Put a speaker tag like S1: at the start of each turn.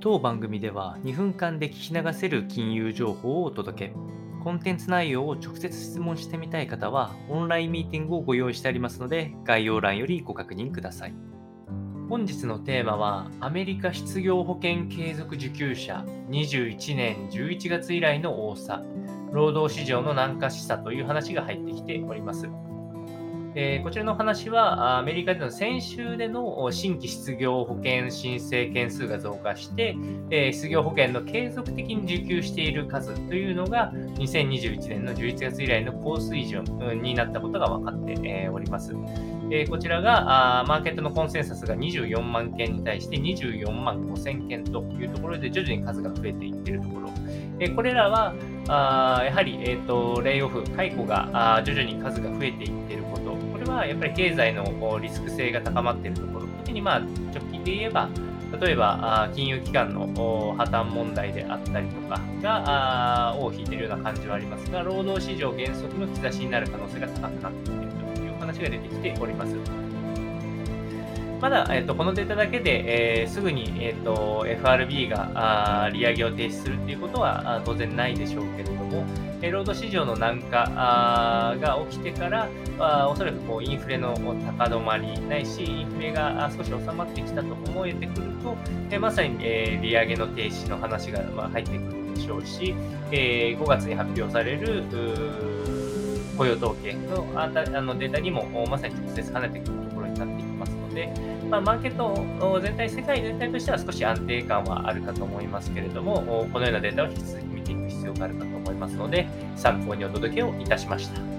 S1: 当番組では2分間で聞き流せる金融情報をお届け。コンテンツ内容を直接質問してみたい方は、オンラインミーティングをご用意してありますので、概要欄よりご確認ください。本日のテーマは、アメリカ失業保険継続受給者21年11月以来の多さ、労働市場の軟化しさという話が入ってきております。えー、こちらの話は、アメリカでの先週での新規失業保険申請件数が増加して、えー、失業保険の継続的に受給している数というのが、2021年の11月以来の高水準になったことが分かって、え、おります。えこちらがあマーケットのコンセンサスが24万件に対して24万5千件というところで徐々に数が増えていっているところ。えこれらはあやはり、えーと、レイオフ、解雇があ徐々に数が増えていっていること。はやっぱり経済のリスク性が高まっているところ。特にまあ直近で言えば、例えば、金融機関の破綻問題であったりとかが尾を引いているような感じはありますが、労働市場減速の兆しになる可能性が高くなっているという話が出てきております。まだ、えーと、このデータだけで、えー、すぐに、えーと、FRB があ利上げを停止するということは当然ないでしょうけれども、えー、労働市場の軟化あが起きてからあおそらくこうインフレの高止まりないし、インフレが少し収まってきたと思えてくると、えー、まさに、えー、利上げの停止の話が、まあ、入ってくるでしょうし、えー、5月に発表される雇用統計のああのデータにもまさに直接跳ねてくるところになってので、まあ、マーケット全体、世界全体としては少し安定感はあるかと思いますけれども、このようなデータを引き続き見ていく必要があるかと思いますので、参考にお届けをいたしました。